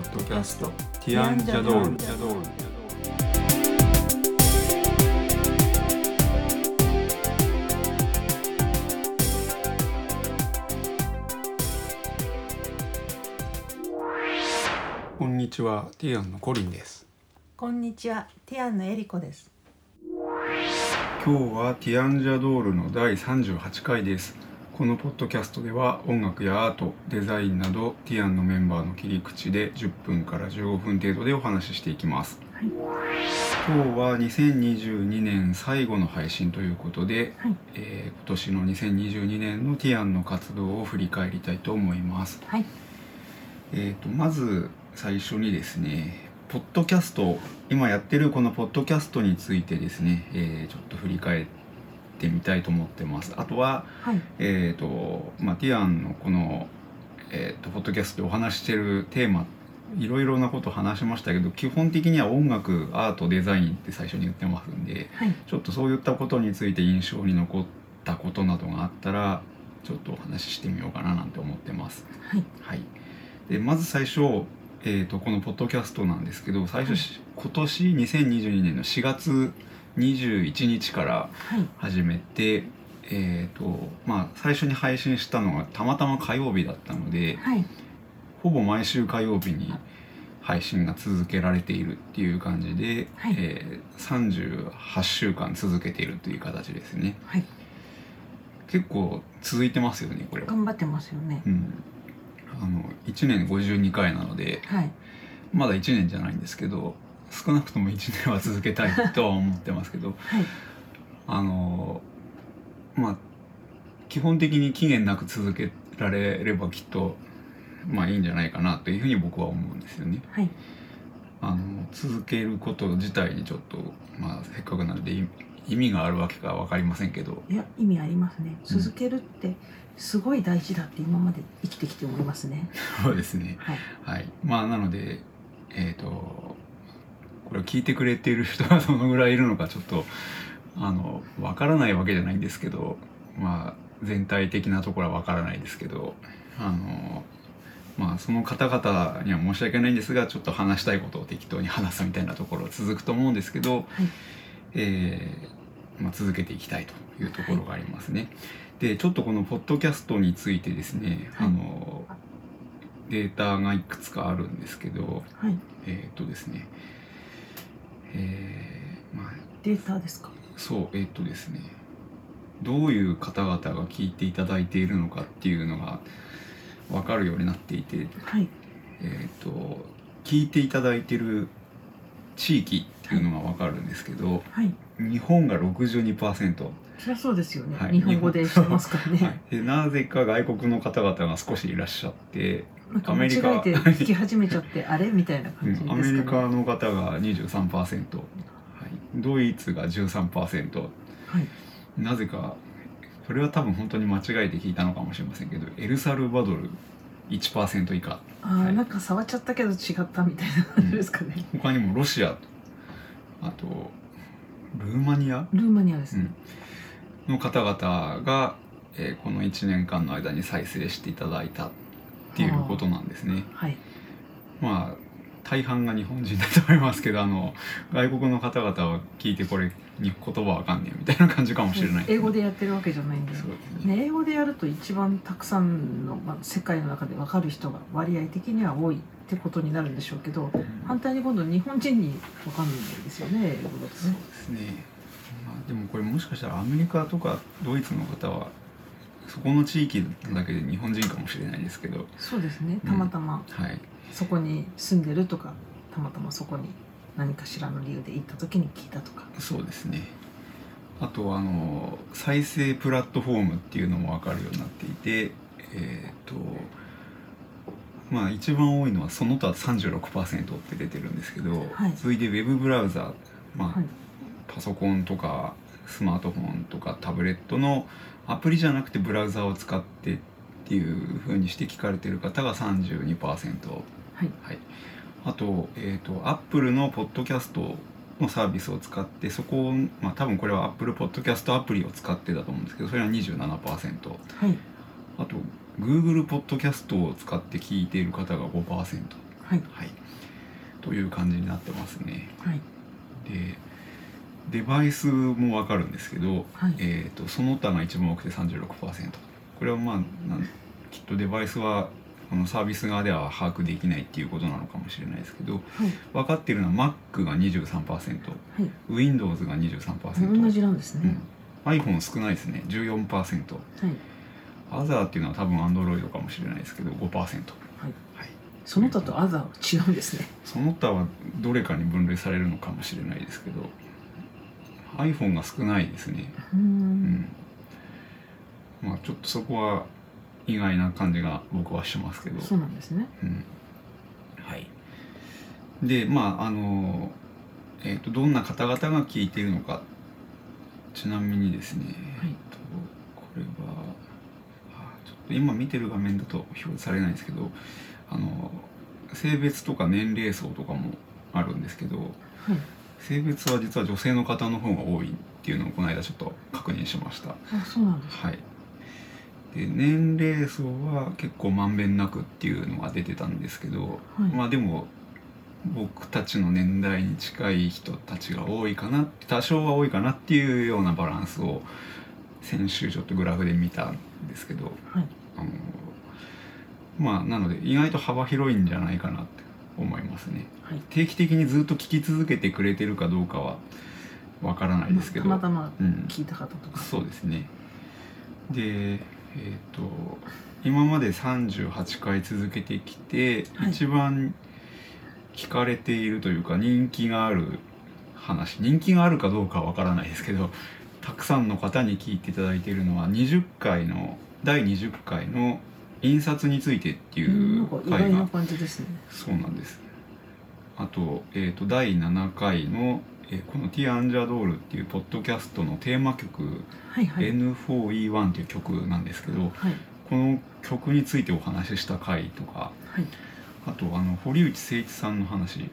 ッドキャスト。ティアンジャドール。こんにちは。ティアンのコリンです。こんにちは、ティアンのエリコです。今日はティアンジャドールの第38回ですこのポッドキャストでは音楽やアートデザインなどティアンのメンバーの切り口で10分から15分程度でお話ししていきますはい。今日は2022年最後の配信ということで、はい。えー今年の2022年のティアンの活動を振り返りたいと思いますはい。えー、とまず最初にですねポッドキャスト今やってるこのポッドキャストについてですね、えーちょっと振り返ってみたいと思ってますあとははい。えーとまあ、ティアンのこの、えー、とポッドキャストでお話ししてるテーマいろいろなこと話しましたけど基本的には音楽アートデザインって最初に言ってますんではい。ちょっとそういったことについて印象に残ったことなどがあったらちょっとお話ししてみようかななんて思ってます。はい。はい、でまず最初、えー、とこのポッドキャストなんですけど最初、し今年2022年の4月21日からはい。始めて、えーとまあ、最初に配信したのがたまたま火曜日だったのではい。ほぼ毎週火曜日に配信が続けられているっていう感じで、はいえー38週間続けているという形ですねはい。結構続いてますよねこれは、頑張ってますよねう。ん、あの1年52回なのではい。まだ1年じゃないんですけど少なくとも1年は続けたいとは思ってますけど はい。あのまあ基本的に期限なく続けられればきっとまあいいんじゃないかなというふうに僕は思うんですよね。はい。あの続けること自体にちょっとまあせっかくなので意意味があるわけか分かりませんけどいや、意味ありますね。うん続けるって。すごい大事だって今まで生きてきて思いますね。そうですねはい。はいまあなのでえっ、とこれを聞いてくれている人がどのぐらいいるのかちょっとあの分からないわけじゃないんですけどまあ全体的なところは分からないですけどあのまあその方々には申し訳ないんですがちょっと話したいことを適当に話すみたいなところは続くと思うんですけど、はい。えーまあ、続けていきたいというところがありますね。でちょっとこのポッドキャストについてですね、はいあのデータがいくつかあるんですけどはい。えっ、とですねえーまあデータですか？そうえっ、とですねどういう方々が聞いていただいているのかっていうのが分かるようになっていてはい。えっ、と聞いていただいている地域っていうのが分かるんですけど、はい。日本が62%、そりゃそうですよね。はい日本語でしてますからはね。い、でなぜか外国の方々が少しいらっしゃって、なんか間違えて聞き始めちゃって、あれ？みたいなう感じですかね。んアメリカの方が23%、はい、ドイツが13%はい。なぜかこれは多分本当に間違えて聞いたのかもしれませんけどエルサルバドル1%以下。ああ、はい。なんか触っちゃったけど違ったみたいな感じですかね。他にもロシアあとルーマニア？ルーマニアですね。の方々が、えーこの1年間の間に再生していただいたっていうことなんですね。はい。まあ大半が日本人だと思いますけどあの外国の方々は聞いてこれに言葉わかんねえみたいな感じかもしれない英語でやってるわけじゃないんで。ねね、英語でやると一番たくさんの、まあ、世界の中で分かる人が割合的には多いってことになるんでしょうけどうん反対に今度日本人に分かんないですよね英語だとそうね。ですね、まあ、でもこれもしかしたらアメリカとかドイツの方はそこの地域だけで日本人かもしれないですけど。そうですね。たまたま。はい。そこに住んでるとかたまたまそこに何かしらの理由で行った時に聞いたとか。そうですね。あとあの再生プラットフォームっていうのも分かるようになっていてえっ、とまあ一番多いのはその他36%って出てるんですけど、はい。続いてウェブブラウザまあ、はい。パソコンとかスマートフォンとかタブレットのアプリじゃなくてブラウザを使ってっていう風にして聞かれてる方が32%、はい。はい、あと,、えー、と Apple のポッドキャストのサービスを使ってそこを、まあ、多分これは Apple ポッドキャストアプリを使ってだと思うんですけどそれは27%はい。あと Google ポッドキャストを使って聞いている方が5%はいはい。はい、という感じになってますね。はい。でデバイスも分かるんですけど、はい。えー、とその他が一番多くて36%これはまあきっとデバイスはこのサービス側では把握できないっていうことなのかもしれないですけどはい。分かっているのは Mac が23%はい。Windows が23%、同じなんですね、うん、iPhone 少ないですね。14%はい。アザーっていうのは多分 Android かもしれないですけど5%、はい、はい。その他とアザーは違うんですね。その他はどれかに分類されるのかもしれないですけど iPhone が少ないですね。うーうん。んまあちょっとそこは意外な感じが僕はしますけど。そうなんですね。うん。はい。でまああのえっ、とどんな方々が聞いているのか。ちなみにですね、はい。えっとこれはあちょっと今見てる画面だと表示されないんですけどあの性別とか年齢層とかもあるんですけどはい性別は実は女性の方の方が多いっていうのをこの間ちょっと確認しました。あそうなんですはい。で年齢層は結構まんべんなくっていうのが出てたんですけど、はい。まあでも僕たちの年代に近い人たちが多いかな多少は多いかなっていうようなバランスを先週ちょっとグラフで見たんですけどはい。あのまあなので意外と幅広いんじゃないかなって思いますね。はい。定期的にずっと聞き続けてくれてるかどうかはわからないですけど、たまたまうん、聞いた方とか。そうですね。でえっ、と今まで38回続けてきて、はい。一番聞かれているというか人気がある話人気があるかどうかはわからないですけどたくさんの方に聞いていただいているのは20回の第20回の印刷についてっていう回が感じですね。そうなんです。あと,、えー、と第7回の、えーこの「ティアンジャドール」っていうポッドキャストのテーマ曲はいはい。N4E1 という曲なんですけどはい。この曲についてお話しした回とかはい。あとあの堀内誠一さんの話、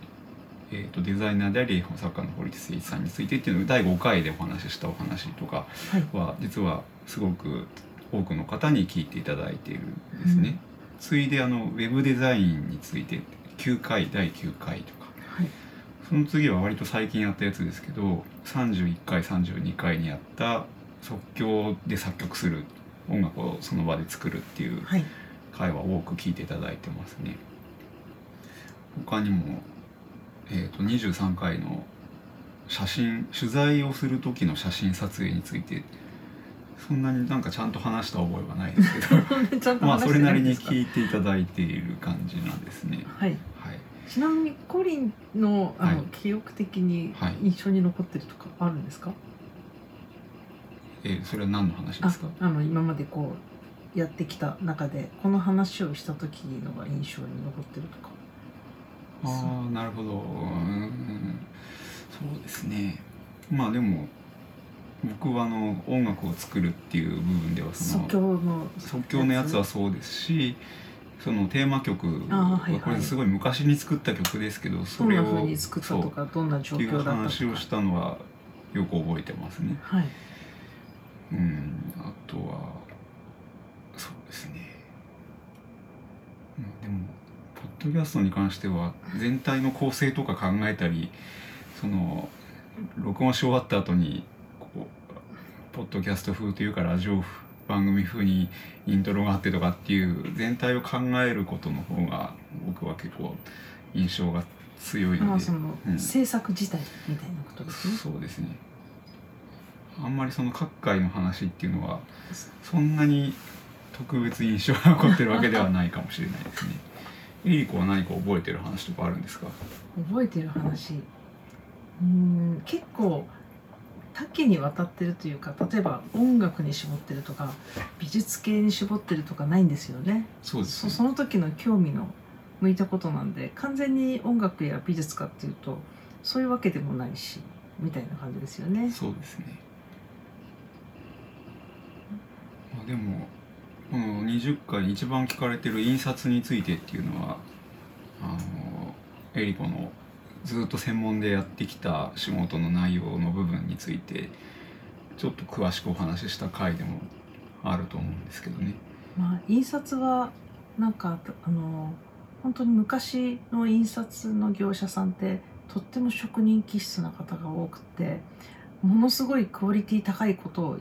えー、とデザイナーであり絵本作家の堀内誠一さんについてっていうのを第5回でお話ししたお話とかはい。は実はすごく多くの方に聞いていただいているんですね。うん。ついであのウェブデザインについて9回第9回とか。はい。その次は割と最近やったやつですけど31回32回にやった即興で作曲する音楽をその場で作るっていうはい。回は多く聞いていただいてますね。他にも、えー、と23回の写真取材をする時の写真撮影についてそんなになんかちゃんと話した覚えはないですけど。ちゃんとまあそれないりに聞いていただいている感じなんですね。はい。はい。ちなみにコリンのあの、はい。記憶的にはい。印象に残ってるとかあるんですか、えーそれは何の話であすか？あの今までこうやってきた中でこの話をした時のが印象に残ってるとか。ああなるほど。うーん。そうですね。まあでも僕はあの音楽を作るっていう部分ではその即興の即興のやつはそうですしそのテーマ曲はこれすごい昔に作った曲ですけどそれをどんな風に作ったとかどんな状そうっていう況だった話をしたのはよく覚えてますね。はい。うん。あとはそうですね、うん、でもポッドキャストに関しては全体の構成とか考えたりその録音し終わった後にポッドキャスト風というかラジオ番組風にイントロがあってとかっていう全体を考えることの方が僕は結構印象が強いので。まあその、うん制作自体みたいなことですねそうですね。あんまりその各界の話っていうのはそんなに特別印象が残ってるわけではないかもしれないですね。エリコは何か覚えてる話とかあるんですか？覚えてる話？うーん結構多岐にわたってるというか例えば音楽に絞ってるとか美術系に絞ってるとかないんですよね。そうですね。そその時の興味の向いたことなんで完全に音楽や美術かっていうとそういうわけでもないしみたいな感じですよね。そうですね。まあでもこの20回に一番聞かれてる印刷についてっていうのはあのエリコのずっと専門でやってきた仕事の内容の部分についてちょっと詳しくお話しした回でもあると思うんですけどね。まあ印刷はなんかあの本当に昔の印刷の業者さんってとっても職人気質な方が多くてものすごいクオリティ高いことを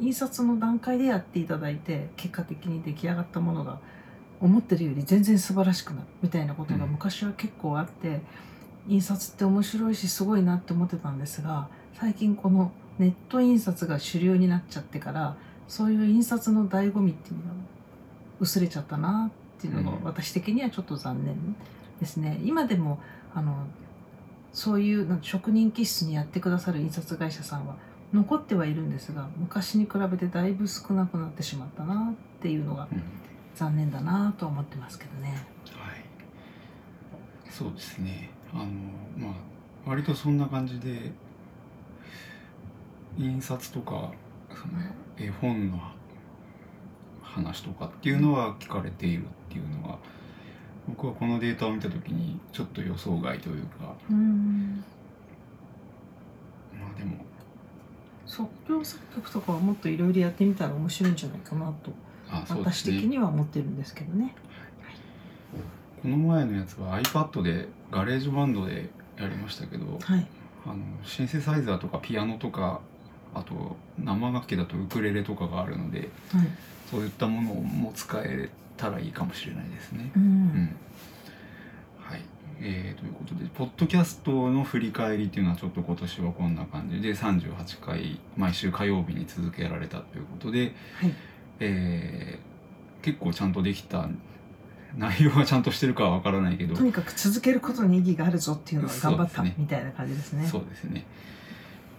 印刷の段階でやっていただいて結果的に出来上がったものが思ってるより全然素晴らしくなるみたいなことが昔は結構あって、印刷って面白いしすごいなって思ってたんですが最近このネット印刷が主流になっちゃってからそういう印刷の醍醐味っていうのが薄れちゃったなっていうのがうん私的にはちょっと残念ですね。今でもあのそういうなん職人気質にやってくださる印刷会社さんは残ってはいるんですが昔に比べてだいぶ少なくなってしまったなっていうのがうん残念だなとは思ってますけどね。はい、そうですねあのまあ割とそんな感じで印刷とかその絵本の話とかっていうのは聞かれているっていうのは僕はこのデータを見た時にちょっと予想外というか。うん。まあでも。即興作曲とかはもっといろいろやってみたら面白いんじゃないかなと私的には思ってるんですけどね。この前のやつは iPad で GarageBand でやりましたけどはい、あのシンセサイザーとかピアノとかあと生楽器だとウクレレとかがあるのではい。そういったものも使えたらいいかもしれないですね。ううん。んはい。えーということでポッドキャストの振り返りっていうのはちょっと今年はこんな感じで38回毎週火曜日に続けられたということで、はい。えー結構ちゃんとできた内容がちゃんとしてるかはわからないけどとにかく続けることに意義があるぞっていうのを頑張ったみたいな感じですね。そうですね。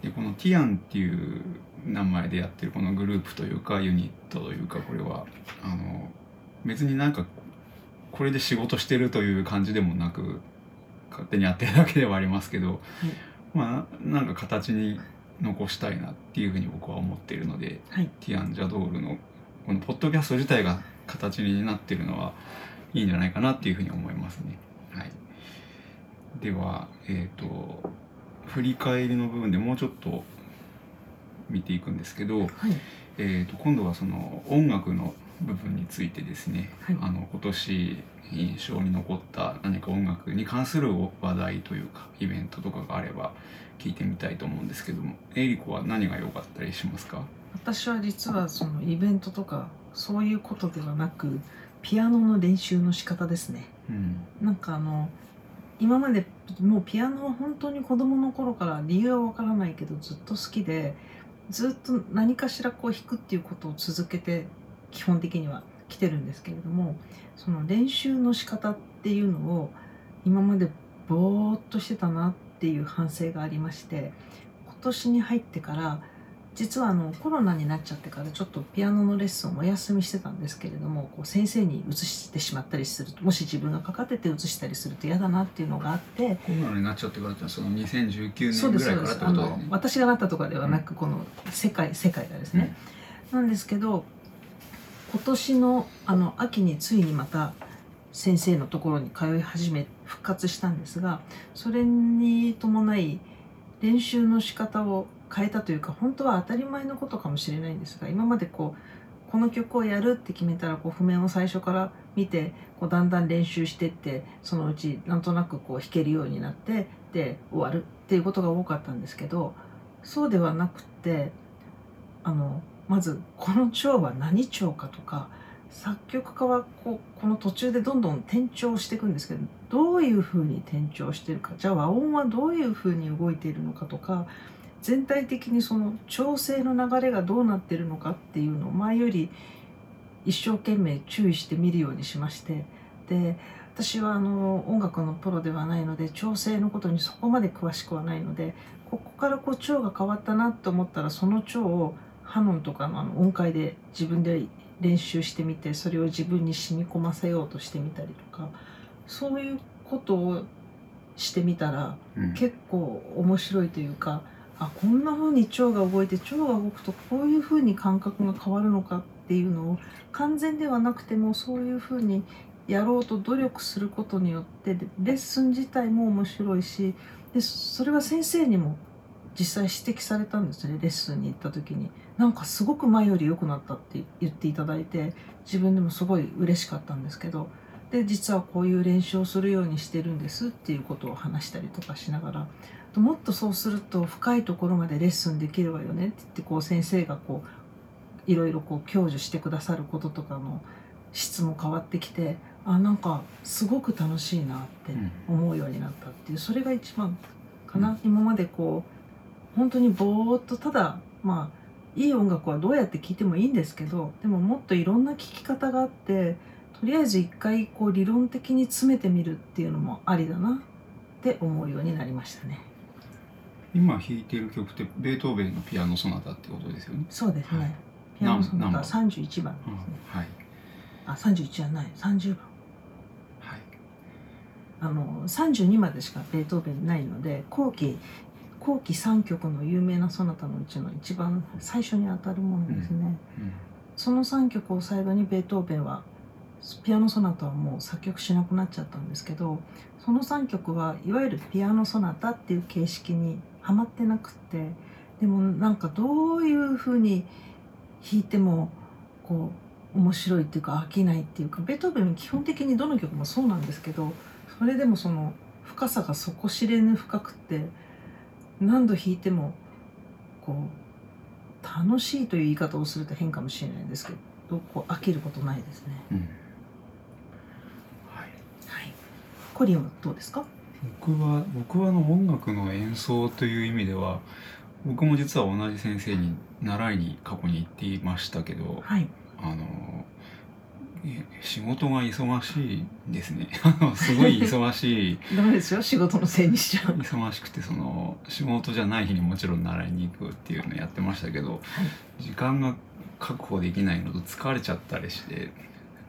でこのティアンっていう名前でやってるこのグループというかユニットというかこれはあの別になんかこれで仕事してるという感じでもなく勝手にやってるだけではありますけど、まあなんか形に残したいなっていうふうに僕は思っているのではい、ティアン・ジャドールのこのポッドキャスト自体が形になってるのはいいんじゃないかなっていうふうに思いますね。はい、では、えっ、と振り返りの部分でもうちょっと見ていくんですけど、はい、えー、と今度はその音楽の部分についてですね、はい。あの今年印象に残った何か音楽に関する話題というかイベントとかがあれば聞いてみたいと思うんですけどもエリコは何が良かったりしますか？私は実はそのイベントとかそういうことではなくピアノの練習の仕方ですね。うんなんかあの今までもうピアノは本当に子供の頃から理由はわからないけどずっと好きでずっと何かしらこう弾くっていうことを続けて基本的には来てるんですけれどもその練習の仕方っていうのを今までぼーっとしてたなっていう反省がありまして今年に入ってから実はあのコロナになっちゃってからちょっとピアノのレッスンをお休みしてたんですけれどもこう先生に移してしまったりするともし自分がかかってて移したりすると嫌だなっていうのがあってコロナになっちゃってからってその2019そうです年ぐらいからってそうですあのことだよね。私がなったとかではなく、この世界世界がですね、なんですけど今年のあの秋についにまた先生のところに通い始め復活したんですがそれに伴い練習の仕方を変えたというか本当は当たり前のことかもしれないんですが今までこうこの曲をやるって決めたらこう譜面を最初から見てこうだんだん練習してってそのうちなんとなくこう弾けるようになってで終わるっていうことが多かったんですけどそうではなくってあのまずこの調は何調かとか作曲家はこうこの途中でどんどん転調していくんですけどどういうふうに転調してるかじゃあ和音はどういうふうに動いているのかとか全体的にその調整の流れがどうなってるのかっていうのを前より一生懸命注意して見るようにしましてで私はあの音楽のプロではないので調整のことにそこまで詳しくはないのでここからこう調が変わったなと思ったらその調をハノンとかのあの音階で自分で練習してみてそれを自分に染み込ませようとしてみたりとかそういうことをしてみたらうん。結構面白いというかあこんな風に腸が動いて腸が動くとこういう風に感覚が変わるのかっていうのを完全ではなくてもそういう風にやろうと努力することによってレッスン自体も面白いしでそれは先生にも実際指摘されたんですねレッスンに行った時に。なんかすごく前より良くなったって言っていただいて自分でもすごい嬉しかったんですけど。で実はこういう練習をするようにしてるんですっていうことを話したりとかしながら。もっとそうすると深いところまでレッスンできるわよね。って言ってこう先生がこういろいろこう享受してくださることとかの質も変わってきてあなんかすごく楽しいなって思うようになったっていうそれが一番かな、今までこう本当にぼーっとただまあいい音楽はどうやって聴いてもいいんですけどでももっといろんな聴き方があってとりあえず一回こう理論的に詰めてみるっていうのもありだなって思うようになりましたね。今弾いてる曲ってベートーベンのピアノソナタってことですよね？そうですね。はいピアノソナタ何三十一番ですうんね。はいあ、三十一じゃない、三十番。はいあの三十二までしかベートーベンないので、後期後期三曲の有名なソナタのうちの一番最初に当たるものですね。うんその3曲を最後にベートーベンはピアノソナタはもう作曲しなくなっちゃったんですけどその3曲はいわゆるピアノソナタっていう形式にはまってなくってでもなんかどういうふうに弾いてもこう面白いっていうか飽きないっていうかベートーベンは基本的にどの曲もそうなんですけどそれでもその深さが底知れぬ深くって何度弾いてもこう楽しいという言い方をすると変かもしれないんですけどこう飽きることないですね。うんはいはい。コリンはどうですか？僕は僕はあの音楽の演奏という意味では僕も実は同じ先生に習いに過去に行っていましたけどはい。あのえ仕事が忙しいですね すごい忙しい ダメですよ？仕事のせいにしちゃう。忙しくてその仕事じゃない日にもちろん習いに行くっていうのやってましたけど時間が確保できないのと疲れちゃったりして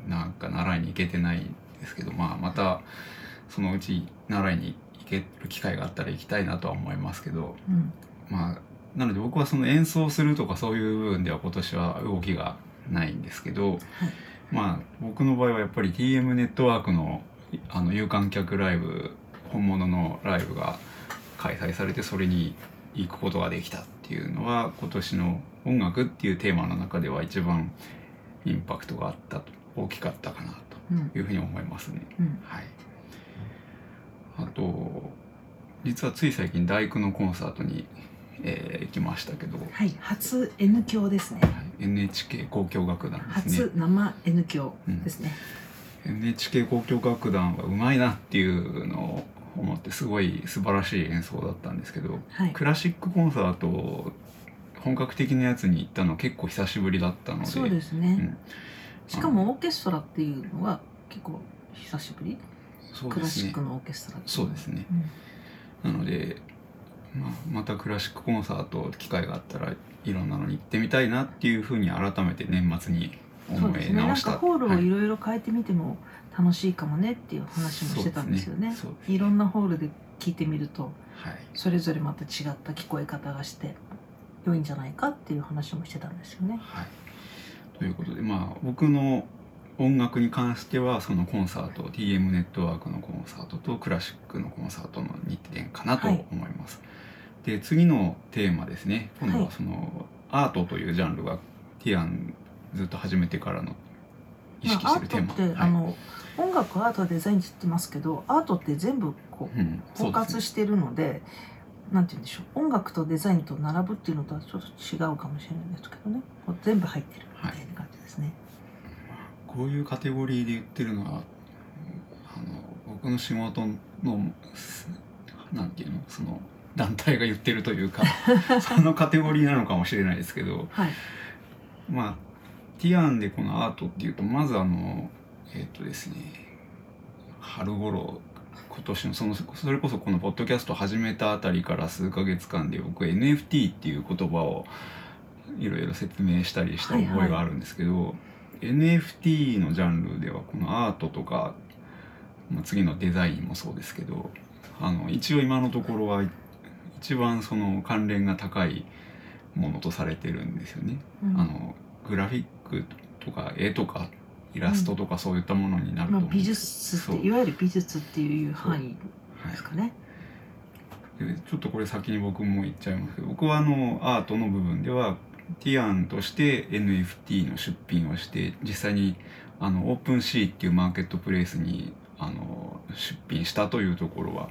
なんか習いに行けてないんですけどまあまたそのうち習いに行ける機会があったら行きたいなとは思いますけどうん。まあなので僕はその演奏するとかそういう部分では今年は動きがないんですけど、まあ僕の場合はやっぱり TM ネットワークのあの有観客ライブ本物のライブが開催されてそれに行くことができたっていうのは今年の音楽っていうテーマの中では一番インパクトがあったと大きかったかなうん。というふうに思いますね。うん。はい。あと実はつい最近大工のコンサートに、えー行きましたけど、ははい。初 N 響ですね。い NHK 交響楽団ですね初。生 N 響ですね。NHK 交響楽団はうまいなっていうのを思ってすごい素晴らしい演奏だったんですけどはい。クラシックコンサート本格的なやつに行ったの結構久しぶりだったのでそうですね。うんしかもオーケストラっていうのは結構久しぶり。そうですねクラシックのオーケストラそうですねうん。なので、まあ、またクラシックコンサート機会があったらいろんなのに行ってみたいなっていうふうに改めて年末に思そうですね。なんい直したかホールをはいいろいろ変えてみても楽しいかもねっていう話もしてたんですよね。そうですねいろんなホールで聞いてみるとはいそれぞれまた違った聞こえ方がして良いんじゃないかっていう話もしてたんですよね。はい、ということでまあ僕の音楽に関してはそのコンサート TM ネットワークのコンサートとクラシックのコンサートの2点かなとはい。思います。で次のテーマですね。今度ははい。その、アートというジャンルがティアンずっと始めてからの意識してるテーマ。ートって、はい。あの音楽アートデザインって言ってますけどアートって全部こううん、そ包括してるのでなんて言うんでしょう。音楽とデザインと並ぶっていうのとはちょっと違うかもしれないですけどね。全部入ってるみたいな感じですね。こういうカテゴリーで言ってるのはあの僕の仕事のすなんていうの？その団体が言ってるというか そのカテゴリーなのかもしれないですけどはい、まあティアンでこのアートっていうとまずあのえっ、とですね春頃今年のそのそれこそこのポッドキャスト始めたあたりから数ヶ月間で僕 NFT っていう言葉をいろいろ説明したりした覚えがあるんですけど、NFT のジャンルではこのアートとか、まあ、次のデザインもそうですけどあの一応今のところは一番その関連が高いものとされてるんですよね。うん。あのグラフィックとか絵とかイラストとかそういったものになると思うんですそう術っていわゆる美術っていう範囲はい。ですかね。でちょっとこれ先に僕も言っちゃいますけど僕はあのアートの部分ではティアンとして NFT の出品をして実際にあのオープンシーっていうマーケットプレイスにあの出品したというところは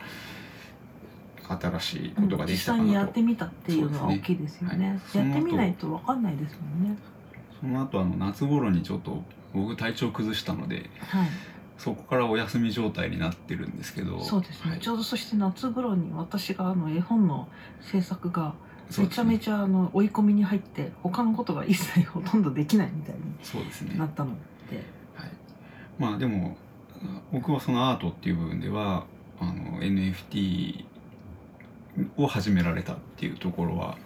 新しいことがで実きたかなと、際にやってみたっていうのは大きいですよね。はい。やってみないと分かんないですもんね。その後あの夏頃にちょっと僕体調崩したのではい。そこからお休み状態になってるんですけどそうですね、はい。ちょうどそして夏頃に私があの絵本の制作がめちゃめゃちゃあの追い込みに入って他のことが一切ほとんどできないみたいになったので、はい、まあでも僕はそのアートっていう部分ではあの NFT を始められたっていうところは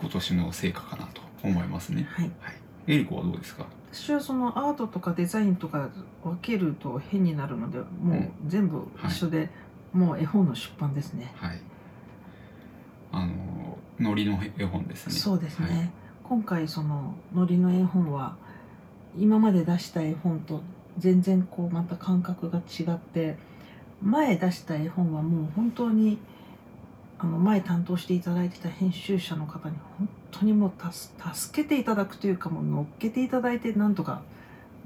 今年の成果かなと思いますね。はい、はい、エリコはどうですか？私はそのアートとかデザインとか分けると変になるのでもう全部一緒で、もう絵本の出版ですね。はい。あのノリの絵本ですね。そうですね、はい今回そののりの絵本は今まで出した絵本と全然こうまた感覚が違って前出した絵本はもう本当にあの前担当していただいてた編集者の方に本当にもう助けていただくというかもう乗っけていただいてなんとか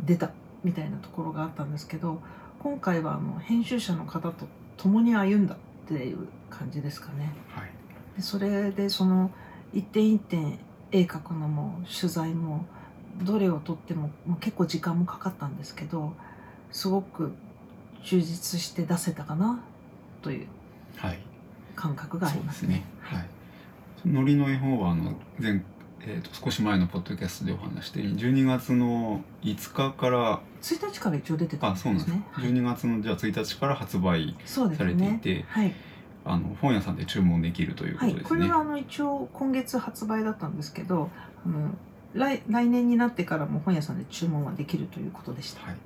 出たみたいなところがあったんですけど今回はあの編集者の方と共に歩んだっていう感じですかね。はい。でそれでその一点一点絵描くのも取材もどれを撮ってももう結構時間もかかったんですけどすごく充実して出せたかなというはい。感覚がありますね。はい。ノリの絵本はあの前えー、と少し前のポッドキャストでお話して12月の5日から1日から一応出てたんあそうなんですね。はい12月のじゃあ1日から発売されていね。て、はい、あの本屋さんで注文できるというこはい、とですね。これはあの一応今月発売だったんですけど、あの来来年になってからも本屋さんで注文はできるということでした。はい。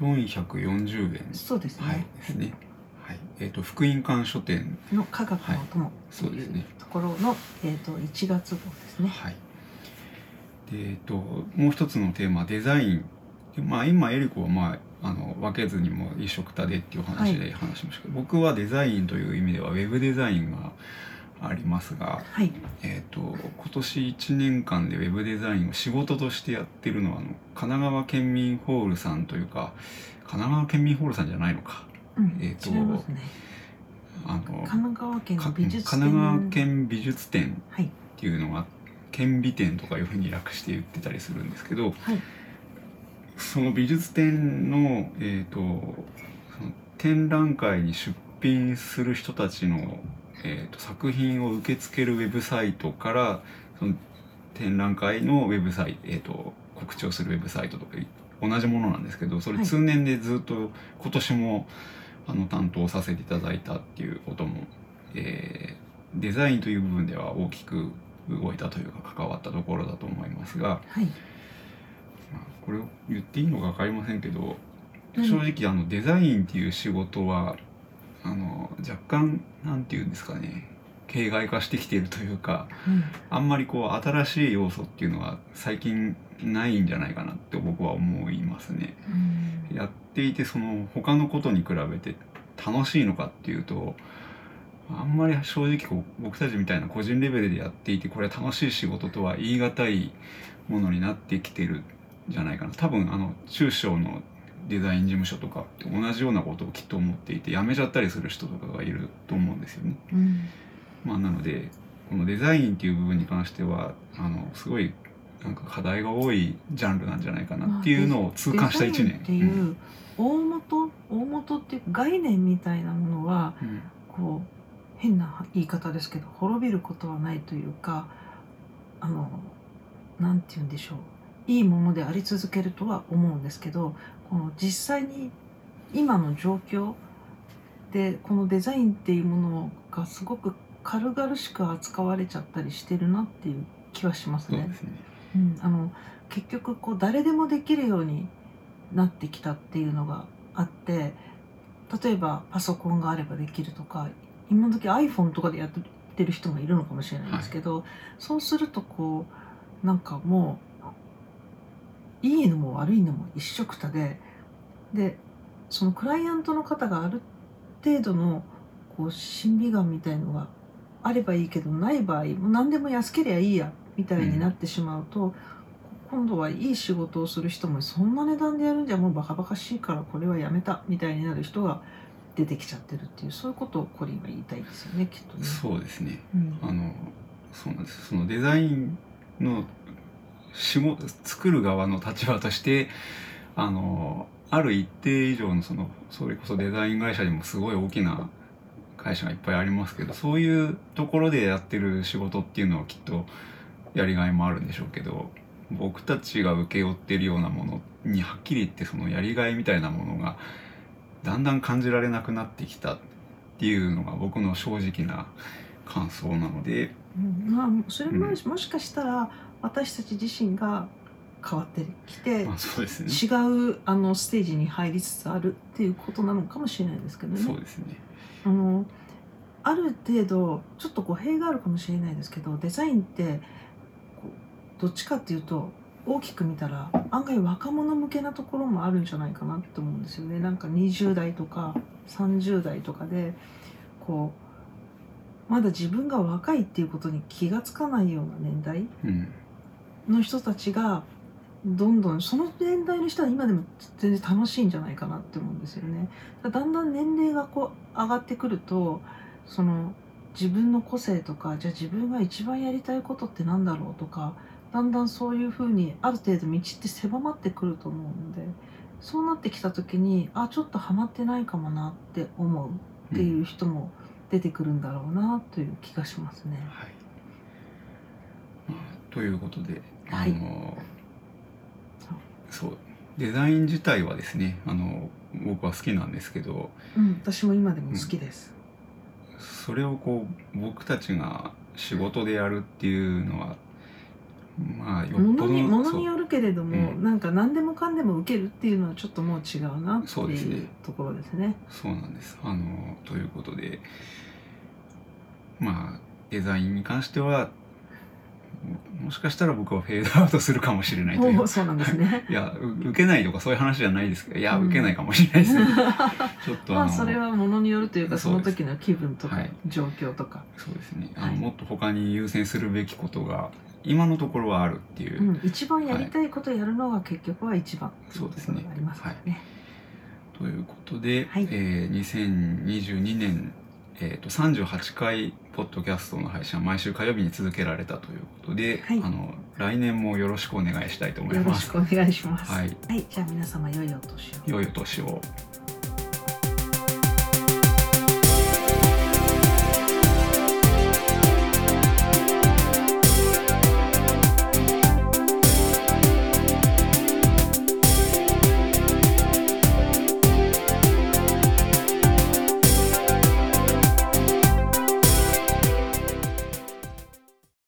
440円そうですね。はいですね。はい。えっ、と福音館書店の科学の友といそうですねうところの、えっ、と1月号ですね。はい。でえっ、ともう一つのテーマデザイン。でまあ今エリコはまああの分けずにも一緒くたでっていう話で話しましたけど、僕はデザインという意味ではウェブデザインがありますが、はい。えー、と今年1年間でウェブデザインを仕事としてやってるのはあの神奈川県民ホールさんというか神奈川県民ホールさんじゃないのかうん、えーとね。あの神奈川県美術展。神奈川県美術展はい。っていうのが県美展とかいうふうに略して言ってたりするんですけどはい。その美術展の,、えー、とその展覧会に出品する人たちの、えー、と作品を受け付けるウェブサイトからその展覧会のウェブサイト、えー、と告知をするウェブサイトとか同じものなんですけどそれはい通年でずっと今年もあの担当させていただいたっていうことも、えーデザインという部分では大きく動いたというか関わったところだと思いますが、はい。まあ、これを言っていいのか分かりませんけどうん正直あのデザインっていう仕事はあの若干なんていうんですかね形骸化してきているというかうん。あんまりこう新しい要素っていうのは最近ないんじゃないかなって僕は思いますね。うんやっていてその他のことに比べて楽しいのかっていうとあんまり正直こう僕たちみたいな個人レベルでやっていてこれは楽しい仕事とは言い難いものになってきてるんじゃないかな多分あの中小のデザイン事務所とかって同じようなことをきっと思っていて辞めちゃったりする人とかがいると思うんですよね。うん。まあ、なのでこのデザインっていう部分に関してはあのすごいなんか課題が多いジャンルなんじゃないかなっていうのを痛感した1年。っていう大元、大元っていう概念みたいなものはうんうんこう変な言い方ですけど滅びることはないというかあのなんて言うんでしょういいものであり続けるとは思うんですけどこの実際に今の状況でこのデザインっていうものがすごく軽々しく扱われちゃったりしてるなっていう気はしますね。そうですね。うん、あの結局こう誰でもできるようになってきたっていうのがあって例えばパソコンがあればできるとか今時 iPhone とかでやってる人もいるのかもしれないですけど、そうするとこうなんかもういいのも悪いのも一緒くたででそのクライアントの方がある程度のこう審美眼みたいのがあればいいけどない場合もう何でも安ければいいやみたいになってしまうと、今度はいい仕事をする人もそんな値段でやるんじゃもうバカバカしいからこれはやめたみたいになる人が出てきちゃってるっていうそういうことをコリンは言いたいですよねきっとね。そうですね。うん。あのそうなんです。そのデザインのしも作る側の立場としてあのある一定以上のそのそれこそデザイン会社にもすごい大きな会社がいっぱいありますけどそういうところでやってる仕事っていうのはきっとやりがいもあるんでしょうけど僕たちが請け負ってるようなものにはっきり言ってそのやりがいみたいなものがだんだん感じられなくなってきたっていうのが僕の正直な感想なので、うん。まあそれも、うん。もしかしたら私たち自身が変わってきて、まあ、そうですね。違うあのステージに入りつつあるっていうことなのかもしれないですけどね。そうですね。あのある程度ちょっと語弊があるかもしれないですけどデザインってどっちかっていうと大きく見たら案外若者向けなところもあるんじゃないかなって思うんですよね。なんか20代とか30代とかでこうまだ自分が若いっていうことに気がつかないような年代。うんの人たちがどんどんその年代の人は今でも全然楽しいんじゃないかなって思うんですよね。だんだん年齢がこう上がってくるとその自分の個性とかじゃあ自分が一番やりたいことってなんだろうとかだんだんそういうふうにある程度道って狭まってくると思うのでそうなってきた時にあちょっとハマってないかもなって思うっていう人も出てくるんだろうなという気がしますね。はい、ということであはいの、そうデザイン自体はですねあの僕は好きなんですけどうん、私も今でも好きです。それをこう僕たちが仕事でやるっていうのはまあよっもぽどものによるけれども、うんなんか何でもかんでも受けるっていうのはちょっともう違うなっていうところですね。そうなんです。あのということでまあデザインに関してはももしかしたら僕はフェードアウトするかもしれないという。そうなんですね。いやう受けないとかそういう話じゃないですけどいや、うん。受けないかもしれないですね。ちょっとあの、まあそれはものによるというかその時の気分とかはい。状況とか、そうですね。あの、はい。もっと他に優先するべきことが今のところはあるっていう、うん、一番やりたいことやるのが結局は一番そうですねありますからね。ということで、はい。えー2022年、えー、と38回ポッドキャストの配信は毎週火曜日に続けられたということで、はいあの来年もよろしくお願いしたいと思いよろます。しくお願いします。はい、はい、じゃあ皆様良いお年を。良いお年を。